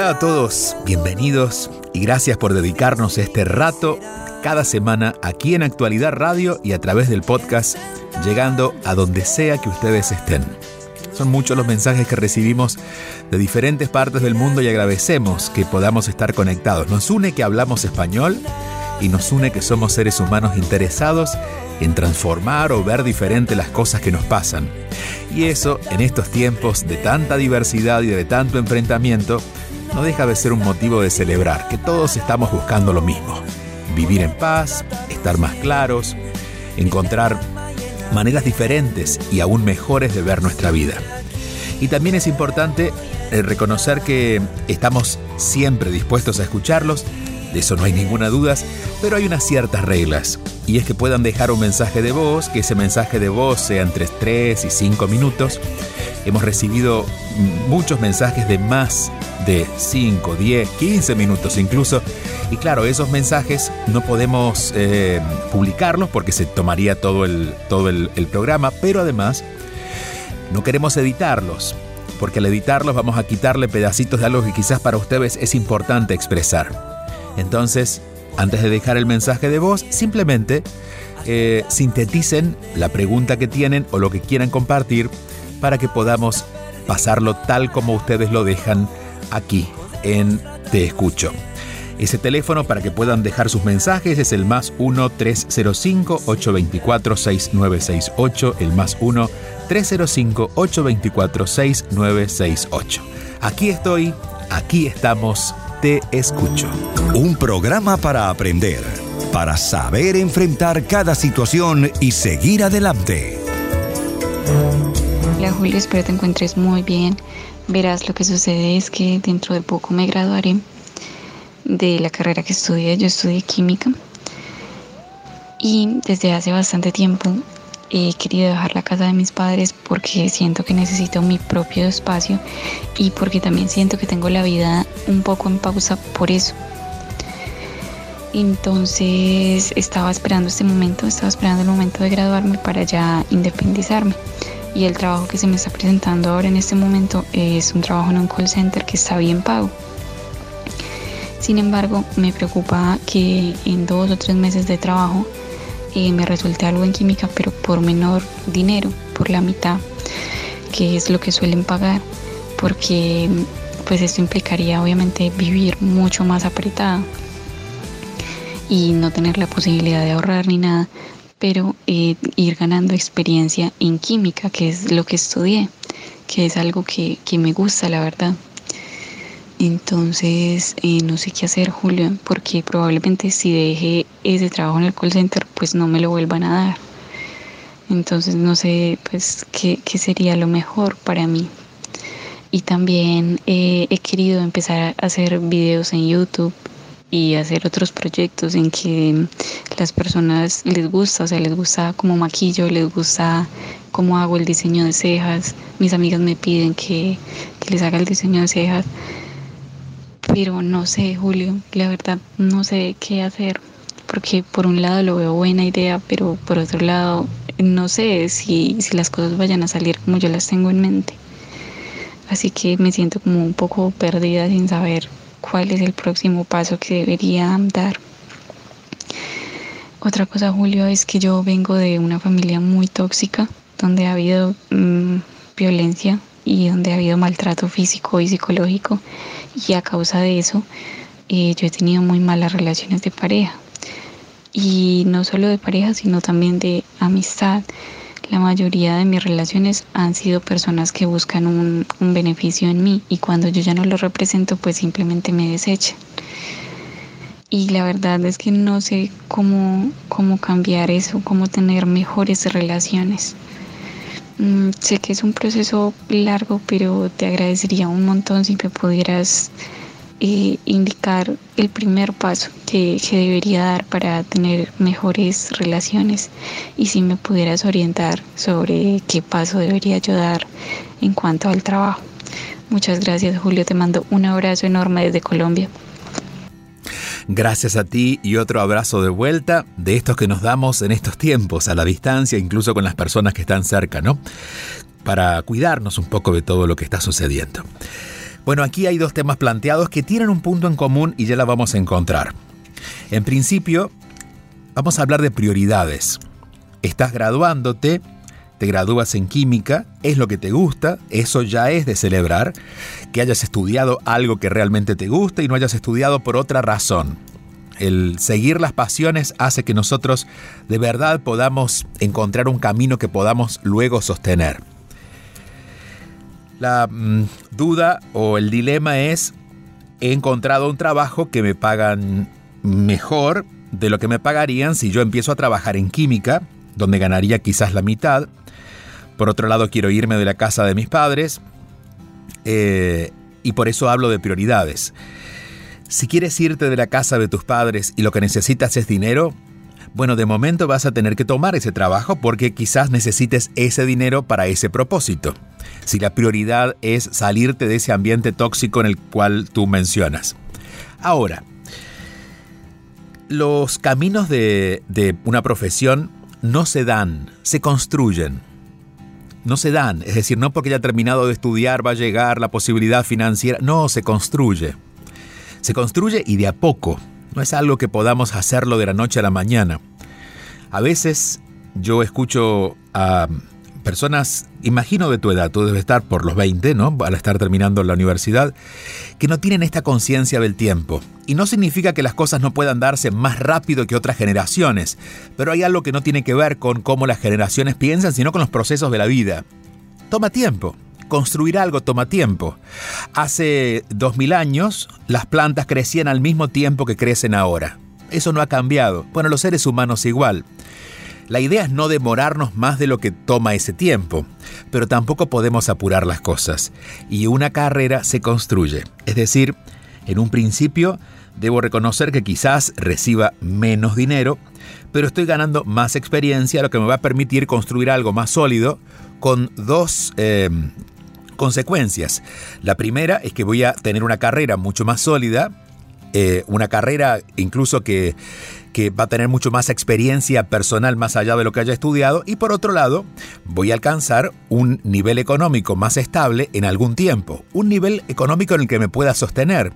Hola a todos, bienvenidos y gracias por dedicarnos este rato cada semana aquí en Actualidad Radio y a través del podcast, llegando a donde sea que ustedes estén. Son muchos los mensajes que recibimos de diferentes partes del mundo y agradecemos que podamos estar conectados. Nos une que hablamos español y nos une que somos seres humanos interesados en transformar o ver diferente las cosas que nos pasan. Y eso, en estos tiempos de tanta diversidad y de tanto enfrentamiento, no deja de ser un motivo de celebrar que todos estamos buscando lo mismo. Vivir en paz, estar más claros, encontrar maneras diferentes y aún mejores de ver nuestra vida. Y también es importante eh, reconocer que estamos siempre dispuestos a escucharlos, de eso no hay ninguna duda, pero hay unas ciertas reglas. Y es que puedan dejar un mensaje de voz, que ese mensaje de voz sea entre 3 y 5 minutos. Hemos recibido muchos mensajes de más de 5, 10, 15 minutos incluso. Y claro, esos mensajes no podemos eh, publicarlos porque se tomaría todo, el, todo el, programa, pero además no queremos editarlos, porque al editarlos vamos a quitarle pedacitos de algo que quizás para ustedes es importante expresar. Entonces, antes de dejar el mensaje de voz, simplemente eh, sinteticen la pregunta que tienen o lo que quieran compartir para que podamos pasarlo tal como ustedes lo dejan aquí en Te Escucho. Ese teléfono para que puedan dejar sus mensajes es el más 1-305-824-6968, el más 1-305-824-6968. Aquí estoy, aquí estamos, te escucho. Un programa para aprender, para saber enfrentar cada situación y seguir adelante. Hola Julio, espero te encuentres muy bien. Verás, lo que sucede es que dentro de poco me graduaré de la carrera que estudié. Yo estudié química y desde hace bastante tiempo he querido dejar la casa de mis padres porque siento que necesito mi propio espacio y porque también siento que tengo la vida un poco en pausa por eso. Entonces estaba esperando este momento, estaba esperando el momento de graduarme para ya independizarme. Y el trabajo que se me está presentando ahora en este momento es un trabajo en un call center que está bien pago. Sin embargo, me preocupa que en dos o tres meses de trabajo eh, me resulte algo en química, pero por menor dinero, por la mitad, que es lo que suelen pagar, porque pues esto implicaría obviamente vivir mucho más apretada y no tener la posibilidad de ahorrar ni nada, pero eh, ir ganando experiencia en química, que es lo que estudié, que es algo que, que me gusta, la verdad. Entonces, eh, no sé qué hacer, Julio, porque probablemente si deje ese trabajo en el call center, pues no me lo vuelvan a dar. Entonces, no sé, pues, qué, qué sería lo mejor para mí. Y también eh, he querido empezar a hacer videos en YouTube y hacer otros proyectos en que las personas les gusta, o sea, les gusta cómo maquillo, les gusta cómo hago el diseño de cejas. Mis amigas me piden que, que les haga el diseño de cejas pero no sé, Julio, la verdad no sé qué hacer, porque por un lado lo veo buena idea, pero por otro lado no sé si, si las cosas vayan a salir como yo las tengo en mente. Así que me siento como un poco perdida sin saber cuál es el próximo paso que debería dar. Otra cosa, Julio, es que yo vengo de una familia muy tóxica, donde ha habido mmm, violencia y donde ha habido maltrato físico y psicológico y a causa de eso eh, yo he tenido muy malas relaciones de pareja y no solo de pareja sino también de amistad. La mayoría de mis relaciones han sido personas que buscan un, un beneficio en mí y cuando yo ya no lo represento pues simplemente me desechan. Y la verdad es que no sé cómo, cómo cambiar eso, cómo tener mejores relaciones. Mm, sé que es un proceso largo, pero te agradecería un montón si me pudieras eh, indicar el primer paso que, que, debería dar para tener mejores relaciones y si me pudieras orientar sobre qué paso debería yo dar en cuanto al trabajo. Muchas gracias Julio, te mando un abrazo enorme desde Colombia. Gracias a ti y otro abrazo de vuelta de estos que nos damos en estos tiempos, a la distancia, incluso con las personas que están cerca, ¿no? Para cuidarnos un poco de todo lo que está sucediendo. Bueno, aquí hay dos temas planteados que tienen un punto en común y ya la vamos a encontrar. En principio, vamos a hablar de prioridades. Estás graduándote, te gradúas en química, es lo que te gusta, eso ya es de celebrar, que hayas estudiado algo que realmente te gusta y no hayas estudiado por otra razón. El seguir las pasiones hace que nosotros de verdad podamos encontrar un camino que podamos luego sostener. La mm, duda o el dilema es, he encontrado un trabajo que me pagan mejor de lo que me pagarían si yo empiezo a trabajar en química, donde ganaría quizás la mitad, por otro lado, quiero irme de la casa de mis padres eh, y por eso hablo de prioridades. Si quieres irte de la casa de tus padres y lo que necesitas es dinero, bueno, de momento vas a tener que tomar ese trabajo porque quizás necesites ese dinero para ese propósito. Si la prioridad es salirte de ese ambiente tóxico en el cual tú mencionas. Ahora, los caminos de, una profesión no se dan, se construyen no se dan. Es decir, no porque haya terminado de estudiar va a llegar la posibilidad financiera. No, se construye. Se construye y de a poco. No es algo que podamos hacerlo de la noche a la mañana. A veces yo escucho a personas, imagino de tu edad, tú debes estar por los 20, ¿no? Al estar terminando la universidad, que no tienen esta conciencia del tiempo. Y no significa que las cosas no puedan darse más rápido que otras generaciones, pero hay algo que no tiene que ver con cómo las generaciones piensan, sino con los procesos de la vida. Toma tiempo. Construir algo toma tiempo. Hace 2000 años, las plantas crecían al mismo tiempo que crecen ahora. Eso no ha cambiado. Bueno, los seres humanos igual. La idea es no demorarnos más de lo que toma ese tiempo, pero tampoco podemos apurar las cosas. Y una carrera se construye. Es decir, en un principio debo reconocer que quizás reciba menos dinero, pero estoy ganando más experiencia, lo que me va a permitir construir algo más sólido con dos em, consecuencias. La primera es que voy a tener una carrera mucho más sólida, eh, una carrera incluso que que va a tener mucho más experiencia personal más allá de lo que haya estudiado y por otro lado voy a alcanzar un nivel económico más estable en algún tiempo, un nivel económico en el que me pueda sostener.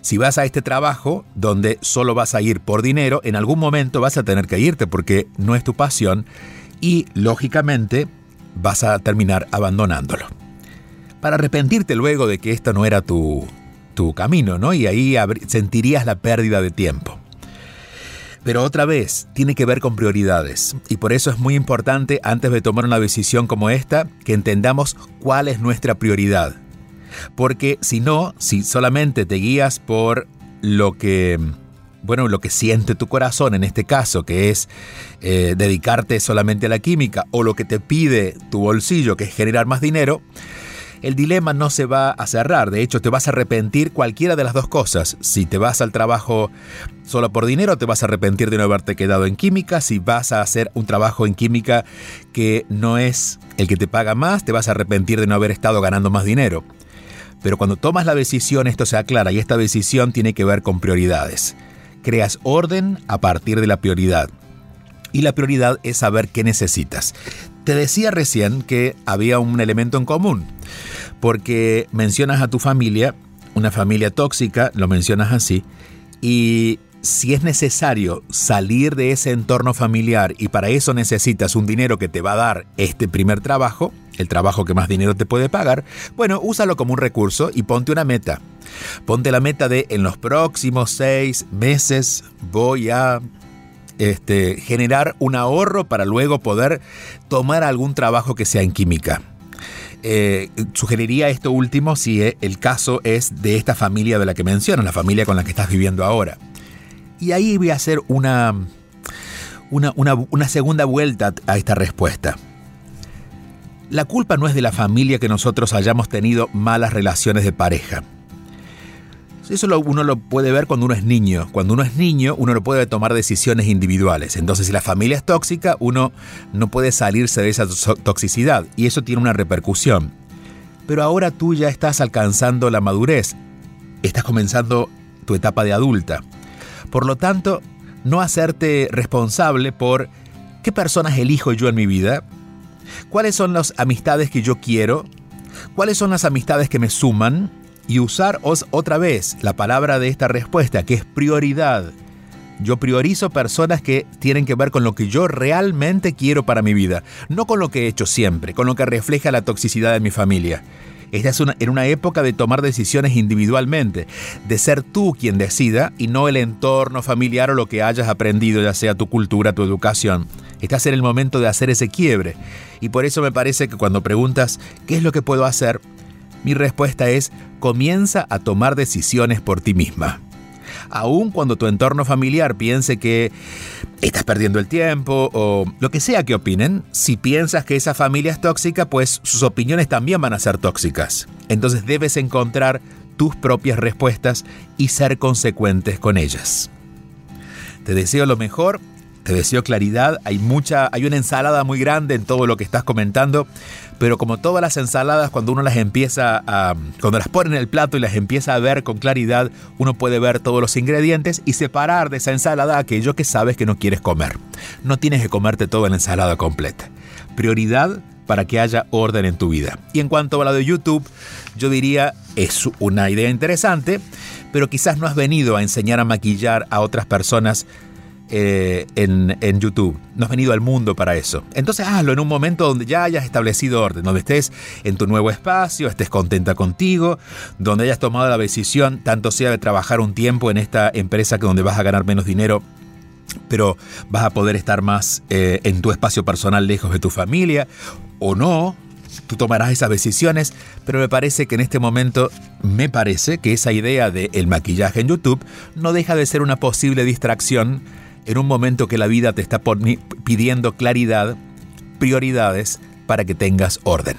Si vas a este trabajo donde solo vas a ir por dinero, en algún momento vas a tener que irte porque no es tu pasión y lógicamente vas a terminar abandonándolo. Para arrepentirte luego de que esto no era tu, tu camino, ¿no? Y ahí sentirías la pérdida de tiempo. Pero otra vez, tiene que ver con prioridades. Y por eso es muy importante, antes de tomar una decisión como esta, que entendamos cuál es nuestra prioridad. Porque si no, si solamente te guías por lo que, bueno, lo que siente tu corazón en este caso, que es eh, dedicarte solamente a la química, o lo que te pide tu bolsillo, que es generar más dinero, el dilema no se va a cerrar. De hecho, te vas a arrepentir cualquiera de las dos cosas. Si te vas al trabajo solo por dinero, te vas a arrepentir de no haberte quedado en química. Si vas a hacer un trabajo en química que no es el que te paga más, te vas a arrepentir de no haber estado ganando más dinero. Pero cuando tomas la decisión, esto se aclara y esta decisión tiene que ver con prioridades. Creas orden a partir de la prioridad. Y la prioridad es saber qué necesitas. Te decía recién que había un elemento en común, porque mencionas a tu familia, una familia tóxica, lo mencionas así, y si es necesario salir de ese entorno familiar y para eso necesitas un dinero que te va a dar este primer trabajo, el trabajo que más dinero te puede pagar, bueno, úsalo como un recurso y ponte una meta. Ponte la meta de en los próximos seis meses voy a este, generar un ahorro para luego poder tomar algún trabajo que sea en química. Eh, sugeriría esto último si eh, el caso es de esta familia de la que mencionas, la familia con la que estás viviendo ahora. Y ahí voy a hacer una, una, una segunda vuelta a esta respuesta. La culpa no es de la familia que nosotros hayamos tenido malas relaciones de pareja. Eso uno lo puede ver cuando uno es niño. Cuando uno es niño, uno no puede tomar decisiones individuales. Entonces, si la familia es tóxica, uno no puede salirse de esa toxicidad y eso tiene una repercusión. Pero ahora tú ya estás alcanzando la madurez. Estás comenzando tu etapa de adulta. Por lo tanto, no hacerte responsable por qué personas elijo yo en mi vida, cuáles son las amistades que yo quiero, cuáles son las amistades que me suman, y usar otra vez la palabra de esta respuesta, que es prioridad. Yo priorizo personas que tienen que ver con lo que yo realmente quiero para mi vida, no con lo que he hecho siempre, con lo que refleja la toxicidad de mi familia. Esta es una, en una época de tomar decisiones individualmente, de ser tú quien decida y no el entorno familiar o lo que hayas aprendido, ya sea tu cultura, tu educación. Estás en el momento de hacer ese quiebre. Y por eso me parece que cuando preguntas qué es lo que puedo hacer, mi respuesta es, comienza a tomar decisiones por ti misma. Aun cuando tu entorno familiar piense que estás perdiendo el tiempo o lo que sea que opinen, si piensas que esa familia es tóxica, pues sus opiniones también van a ser tóxicas. Entonces debes encontrar tus propias respuestas y ser consecuentes con ellas. Te deseo lo mejor te deseo claridad. Hay mucha, hay una ensalada muy grande en todo lo que estás comentando, pero como todas las ensaladas, cuando uno las empieza a, cuando las pone en el plato y las empieza a ver con claridad, uno puede ver todos los ingredientes y separar de esa ensalada aquello que sabes que no quieres comer. No tienes que comerte toda la ensalada completa. Prioridad para que haya orden en tu vida. Y en cuanto a la de YouTube, yo diría es una idea interesante, pero quizás no has venido a enseñar a maquillar a otras personas eh, en, YouTube. No has venido al mundo para eso. Entonces hazlo en un momento donde ya hayas establecido orden, donde estés en tu nuevo espacio, estés contenta contigo, donde hayas tomado la decisión, tanto sea de trabajar un tiempo en esta empresa que donde vas a ganar menos dinero pero vas a poder estar más eh, en tu espacio personal lejos de tu familia o no. Tú tomarás esas decisiones, pero me parece que en este momento, me parece que esa idea del maquillaje en YouTube no deja de ser una posible distracción en un momento que la vida te está pidiendo claridad, prioridades para que tengas orden.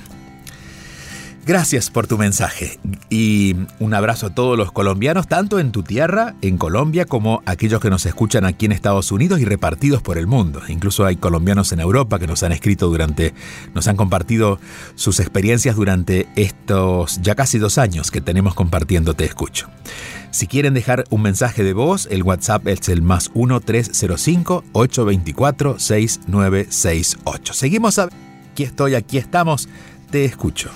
Gracias por tu mensaje y un abrazo a todos los colombianos, tanto en tu tierra, en Colombia, como aquellos que nos escuchan aquí en Estados Unidos y repartidos por el mundo. Incluso hay colombianos en Europa que nos han escrito durante, nos han compartido sus experiencias durante estos ya casi dos años que tenemos compartiendo Te Escucho. Si quieren dejar un mensaje de voz, el WhatsApp es el más 1-305-824-6968. Seguimos a... Aquí estoy, aquí estamos, te escucho.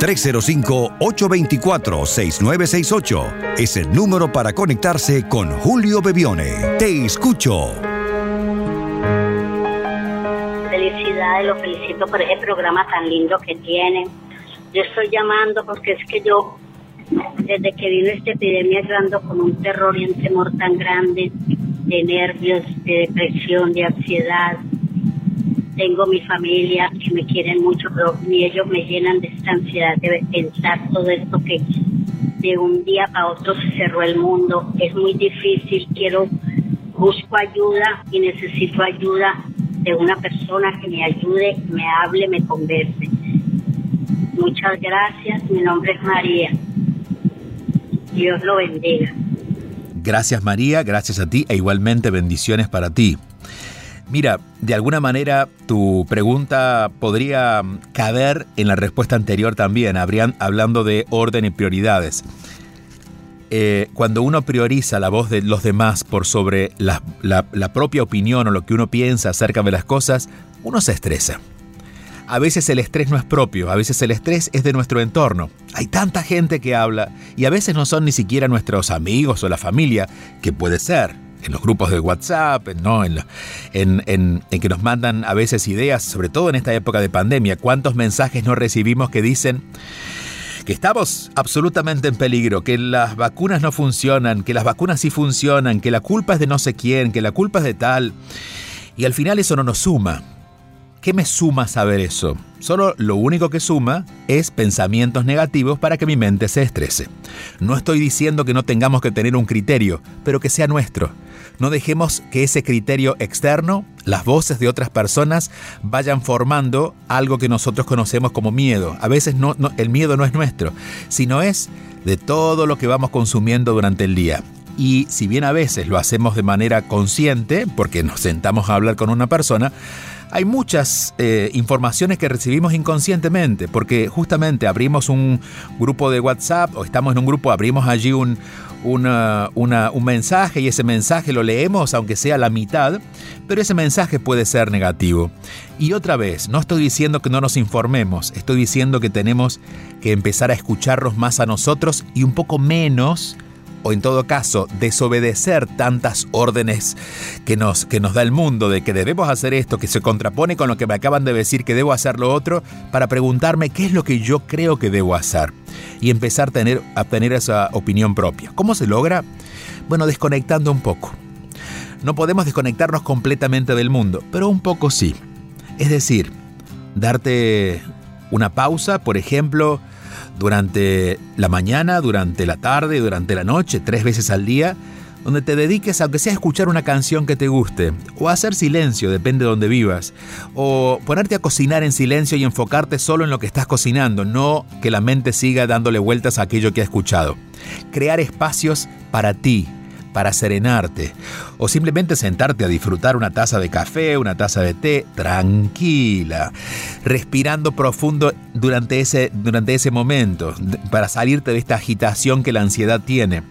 305-824-6968 es el número para conectarse con Julio Bebione. Te escucho. Felicidades, lo felicito por ese programa tan lindo que tienen. Yo estoy llamando porque es que yo desde que vino esta epidemia yo con un terror y un temor tan grande de nervios, de depresión, de ansiedad. Tengo mi familia que me quieren mucho, pero ni ellos me llenan de esta ansiedad de pensar todo esto que de un día para otro se cerró el mundo. Es muy difícil, quiero, busco ayuda y necesito ayuda de una persona que me ayude, me hable, me converse. Muchas gracias, mi nombre es María. Dios lo bendiga. Gracias María, gracias a ti e igualmente bendiciones para ti. Mira, de alguna manera tu pregunta podría caber en la respuesta anterior también, habrían, hablando de orden y prioridades. Eh, cuando uno prioriza la voz de los demás por sobre la propia opinión o lo que uno piensa acerca de las cosas, uno se estresa a veces el estrés no es propio, a veces el estrés es de nuestro entorno. Hay tanta gente que habla y a veces no son ni siquiera nuestros amigos o la familia, que puede ser en los grupos de WhatsApp, ¿no? en, en, que nos mandan a veces ideas, sobre todo en esta época de pandemia. ¿Cuántos mensajes no recibimos que dicen que estamos absolutamente en peligro, que las vacunas no funcionan, que las vacunas sí funcionan, que la culpa es de no sé quién, que la culpa es de tal? Y al final eso no nos suma. ¿Qué me suma saber eso? Solo lo único que suma es pensamientos negativos para que mi mente se estrese. No estoy diciendo que no tengamos que tener un criterio, pero que sea nuestro. No dejemos que ese criterio externo, las voces de otras personas, vayan formando algo que nosotros conocemos como miedo. A veces el miedo no es nuestro, sino es de todo lo que vamos consumiendo durante el día. Y si bien a veces lo hacemos de manera consciente, porque nos sentamos a hablar con una persona, hay muchas eh, informaciones que recibimos inconscientemente, porque justamente abrimos un grupo de WhatsApp o estamos en un grupo, abrimos allí un, un mensaje y ese mensaje lo leemos aunque sea la mitad, pero ese mensaje puede ser negativo. Y otra vez, no estoy diciendo que no nos informemos, estoy diciendo que tenemos que empezar a escucharnos más a nosotros y un poco menos o en todo caso desobedecer tantas órdenes que nos, que nos da el mundo de que debemos hacer esto, que se contrapone con lo que me acaban de decir que debo hacer lo otro, para preguntarme qué es lo que yo creo que debo hacer y empezar a tener, a tener esa opinión propia. ¿Cómo se logra? Bueno, desconectando un poco. No podemos desconectarnos completamente del mundo, pero un poco sí. Es decir, darte una pausa, por ejemplo, durante la mañana, durante la tarde, durante la noche, tres veces al día, donde te dediques, aunque sea a escuchar una canción que te guste, o a hacer silencio, depende de donde vivas, o ponerte a cocinar en silencio y enfocarte solo en lo que estás cocinando, no que la mente siga dándole vueltas a aquello que ha escuchado. Crear espacios para ti, para serenarte o simplemente sentarte a disfrutar una taza de café, una taza de té, tranquila, respirando profundo durante ese, durante ese momento, para salirte de esta agitación que la ansiedad tiene.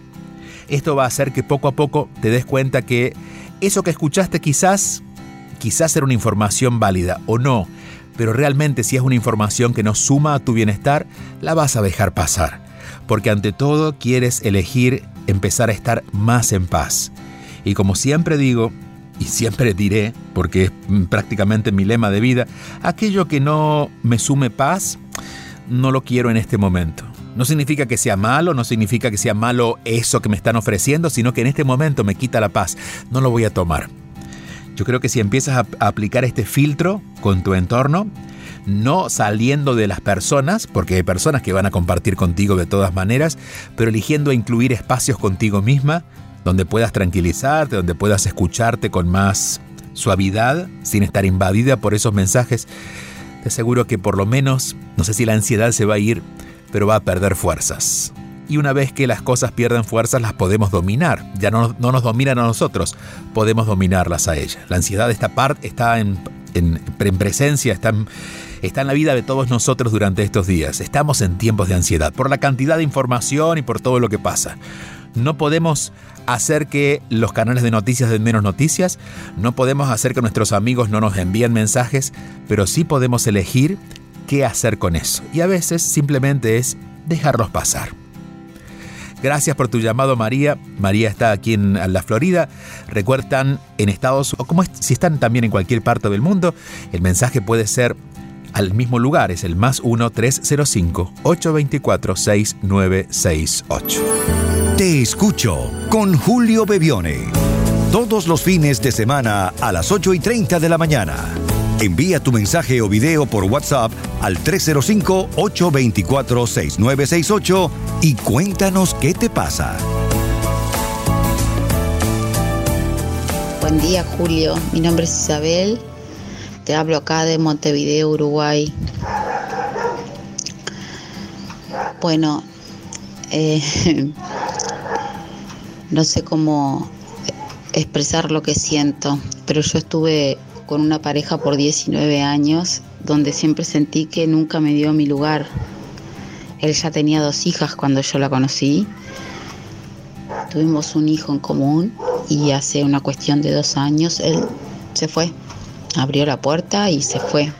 Esto va a hacer que poco a poco te des cuenta que eso que escuchaste quizás, quizás era una información válida o no, pero realmente si es una información que no suma a tu bienestar, la vas a dejar pasar. Porque ante todo quieres elegir empezar a estar más en paz. Y como siempre digo, y siempre diré, porque es prácticamente mi lema de vida, aquello que no me sume paz, no lo quiero en este momento. No significa que sea malo, no significa que sea malo eso que me están ofreciendo, sino que en este momento me quita la paz. No lo voy a tomar. Yo creo que si empiezas a aplicar este filtro con tu entorno, no saliendo de las personas, porque hay personas que van a compartir contigo de todas maneras, pero eligiendo incluir espacios contigo misma, donde puedas tranquilizarte, donde puedas escucharte con más suavidad, sin estar invadida por esos mensajes, te aseguro que por lo menos, no sé si la ansiedad se va a ir, pero va a perder fuerzas. Y una vez que las cosas pierden fuerzas, las podemos dominar. Ya no, nos dominan a nosotros, podemos dominarlas a ellas. La ansiedad está, está en, en, en presencia, está está en la vida de todos nosotros durante estos días. Estamos en tiempos de ansiedad por la cantidad de información y por todo lo que pasa. No podemos hacer que los canales de noticias den menos noticias, no podemos hacer que nuestros amigos no nos envíen mensajes, pero sí podemos elegir qué hacer con eso. Y a veces simplemente es dejarlos pasar. Gracias por tu llamado, María. María está aquí en la Florida. Recuerdan en Estados o como si están también en cualquier parte del mundo, el mensaje puede ser al mismo lugar, es el más 1-305-824-6968. Te escucho con Julio Bebione. Todos los fines de semana a las 8 y 30 de la mañana. Envía tu mensaje o video por WhatsApp al 305-824-6968 y cuéntanos qué te pasa. Buen día Julio, mi nombre es Isabel te hablo acá de Montevideo, Uruguay. Bueno, eh, no sé cómo expresar lo que siento, pero yo estuve con una pareja por 19 años donde siempre sentí que nunca me dio mi lugar. Él ya tenía dos hijas cuando yo la conocí. Tuvimos un hijo en común y hace una cuestión de dos años él se fue abrió la puerta y se fue.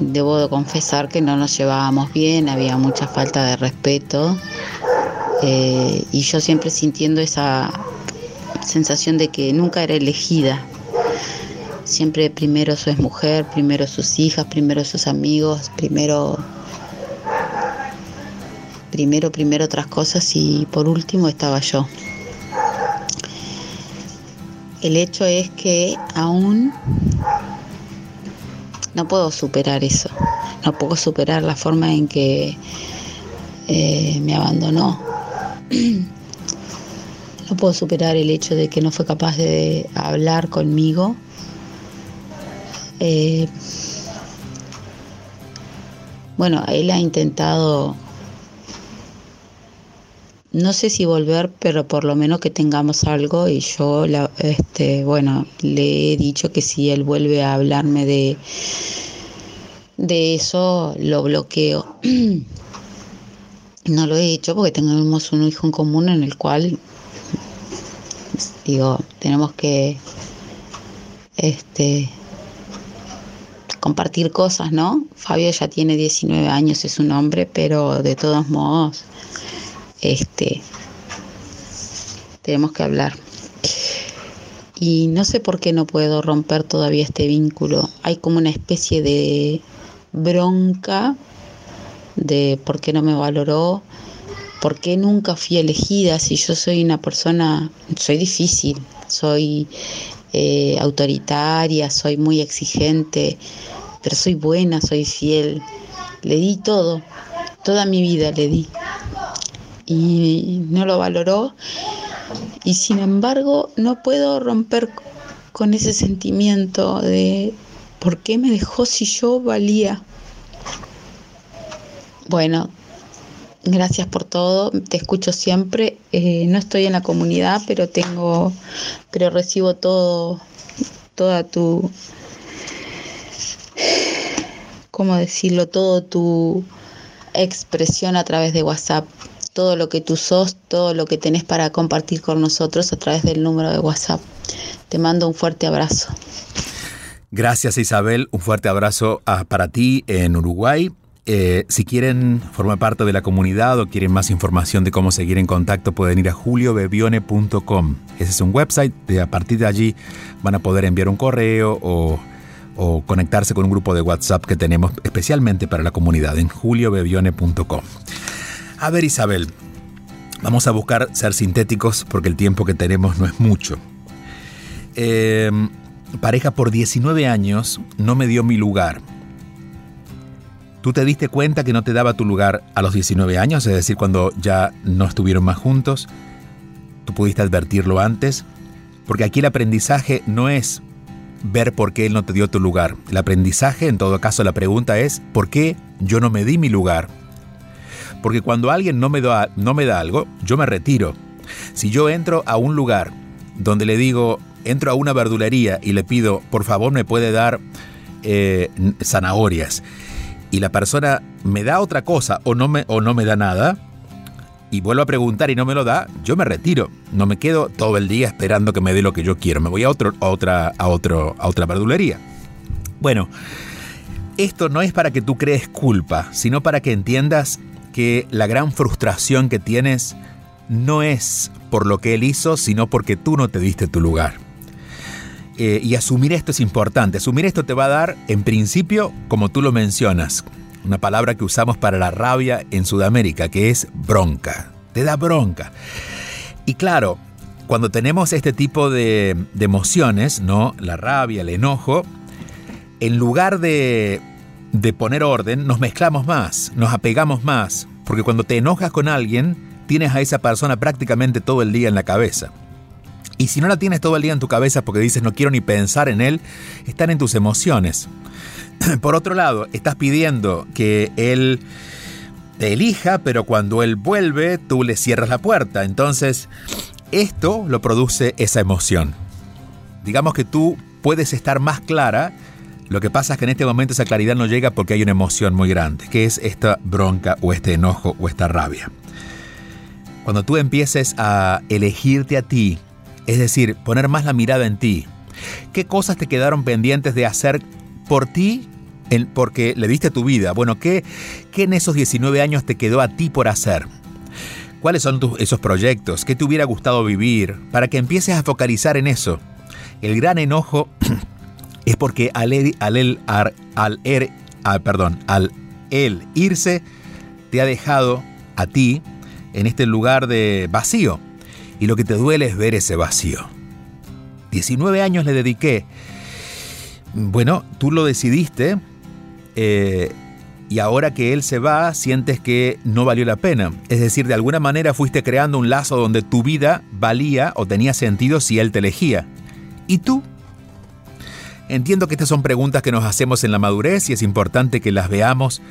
Debo de confesar que no nos llevábamos bien, había mucha falta de respeto eh, y yo siempre sintiendo esa sensación de que nunca era elegida. Siempre primero su mujer, primero sus hijas, primero sus amigos, primero primero primero otras cosas y por último estaba yo. El hecho es que aún no puedo superar eso, no puedo superar la forma en que eh, me abandonó. no puedo superar el hecho de que no fue capaz de hablar conmigo. Eh, bueno, él ha intentado, no sé si volver, pero por lo menos que tengamos algo y yo, la, este, bueno, le he dicho que si él vuelve a hablarme de, de eso, lo bloqueo. no lo he hecho porque tenemos un hijo en común en el cual digo tenemos que este compartir cosas, ¿no? Fabio ya tiene 19 años, es un hombre, pero de todos modos, este, tenemos que hablar. Y no sé por qué no puedo romper todavía este vínculo. Hay como una especie de bronca de por qué no me valoró, por qué nunca fui elegida si yo soy una persona, soy difícil, soy eh, autoritaria, soy muy exigente, pero soy buena, soy fiel. Le di todo, toda mi vida le di. Y no lo valoró. Y sin embargo, no puedo romper con ese sentimiento de por qué me dejó si yo valía. Bueno, gracias por todo, te escucho siempre. Eh, no estoy en la comunidad, pero tengo, pero recibo todo, toda tu ¿cómo decirlo? Todo tu expresión a través de WhatsApp, todo lo que tú sos, todo lo que tenés para compartir con nosotros a través del número de WhatsApp. Te mando un fuerte abrazo. Gracias Isabel, un fuerte abrazo ah, para ti en Uruguay. Eh, si quieren formar parte de la comunidad o quieren más información de cómo seguir en contacto, pueden ir a juliobebione.com. Ese es un website, de, a partir de allí van a poder enviar un correo o o conectarse con un grupo de WhatsApp que tenemos especialmente para la comunidad en juliobebione.com. A ver Isabel, vamos a buscar ser sintéticos porque el tiempo que tenemos no es mucho. Em, pareja por 19 años no me dio mi lugar. ¿Tú te diste cuenta que no te daba tu lugar a los 19 años, es decir, cuando ya no estuvieron más juntos? ¿Tú pudiste advertirlo antes? Porque aquí el aprendizaje no es ver por qué él no te dio tu lugar. El aprendizaje, en todo caso, la pregunta es, ¿por qué yo no me di mi lugar? Porque cuando alguien no me da, no me da algo, yo me retiro. Si yo entro a un lugar donde le digo, entro a una verdulería y le pido, por favor, me puede dar eh, zanahorias, y la persona me da otra cosa o no me, o no me da nada, y vuelvo a preguntar y no me lo da, yo me retiro. No me quedo todo el día esperando que me dé lo que yo quiero. Me voy a, otro, a, otra, a, otro, a otra verdulería. Bueno, esto no es para que tú crees culpa, sino para que entiendas que la gran frustración que tienes no es por lo que él hizo, sino porque tú no te diste tu lugar. Eh, y asumir esto es importante. Asumir esto te va a dar, en principio, como tú lo mencionas, una palabra que usamos para la rabia en Sudamérica, que es bronca. Te da bronca. Y claro, cuando tenemos este tipo de, emociones, ¿no? La rabia, el enojo, en lugar de, de poner orden, nos mezclamos más, nos apegamos más, porque cuando te enojas con alguien, tienes a esa persona prácticamente todo el día en la cabeza. Y si no la tienes todo el día en tu cabeza porque dices no quiero ni pensar en él, están en tus emociones. Por otro lado, estás pidiendo que él te elija, pero cuando él vuelve, tú le cierras la puerta. Entonces, esto lo produce esa emoción. Digamos que tú puedes estar más clara, lo que pasa es que en este momento esa claridad no llega porque hay una emoción muy grande, que es esta bronca o este enojo o esta rabia. Cuando tú empieces a elegirte a ti, es decir, poner más la mirada en ti, ¿qué cosas te quedaron pendientes de hacer por ti porque le diste tu vida. Bueno, ¿qué, ¿qué en esos 19 años te quedó a ti por hacer? ¿Cuáles son esos proyectos? ¿Qué te hubiera gustado vivir? Para que empieces a focalizar en eso. El gran enojo es porque al, al, al, er, perdón, al él irse, te ha dejado a ti en este lugar de vacío. Y lo que te duele es ver ese vacío. 19 años le dediqué bueno, tú lo decidiste, eh, y ahora que él se va, sientes que no valió la pena. Es decir, de alguna manera fuiste creando un lazo donde tu vida valía o tenía sentido si él te elegía. ¿Y tú? Entiendo que estas son preguntas que nos hacemos en la madurez y es importante que las veamos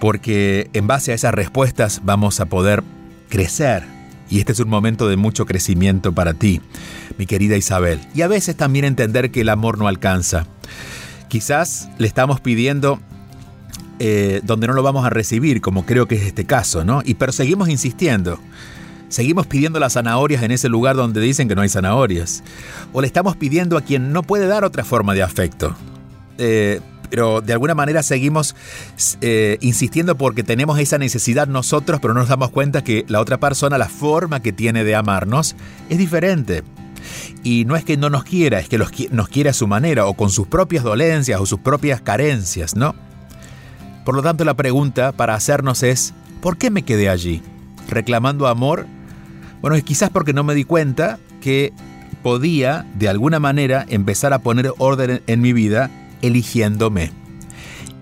porque en base a esas respuestas vamos a poder crecer. Y este es un momento de mucho crecimiento para ti, mi querida Isabel. Y a veces también entender que el amor no alcanza. Quizás le estamos pidiendo eh, donde no lo vamos a recibir, como creo que es este caso, ¿no? Y pero seguimos insistiendo. Seguimos pidiendo las zanahorias en ese lugar donde dicen que no hay zanahorias. O le estamos pidiendo a quien no puede dar otra forma de afecto. Eh, pero de alguna manera seguimos eh, insistiendo porque tenemos esa necesidad nosotros, pero no nos damos cuenta que la otra persona, la forma que tiene de amarnos, es diferente. Y no es que no nos quiera, es que nos quiere a su manera o con sus propias dolencias o sus propias carencias, ¿no? Por lo tanto, la pregunta para hacernos es, ¿por qué me quedé allí? ¿Reclamando amor? Bueno, es quizás porque no me di cuenta que podía, de alguna manera, empezar a poner orden en mi vida eligiéndome.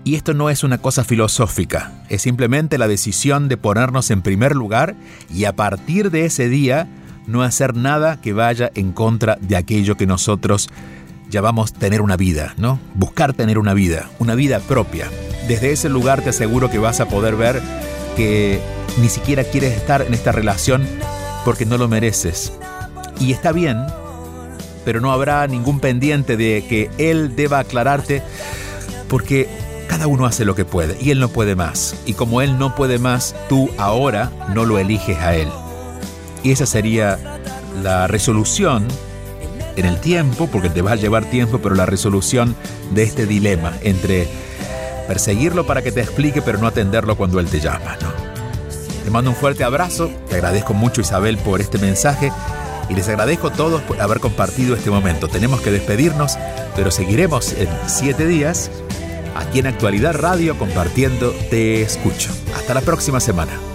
Y esto no es una cosa filosófica, es simplemente la decisión de ponernos en primer lugar y a partir de ese día no hacer nada que vaya en contra de aquello que nosotros llamamos tener una vida, ¿no? Buscar tener una vida, una vida propia. Desde ese lugar te aseguro que vas a poder ver que ni siquiera quieres estar en esta relación porque no lo mereces. Y está bien, pero no habrá ningún pendiente de que él deba aclararte porque cada uno hace lo que puede y él no puede más. Y como él no puede más, tú ahora no lo eliges a él. Y esa sería la resolución en el tiempo, porque te va a llevar tiempo, pero la resolución de este dilema entre perseguirlo para que te explique, pero no atenderlo cuando él te llama, ¿no? Te mando un fuerte abrazo, te agradezco mucho Isabel por este mensaje y les agradezco a todos por haber compartido este momento. Tenemos que despedirnos, pero seguiremos en siete días aquí en Actualidad Radio compartiendo Te Escucho. Hasta la próxima semana.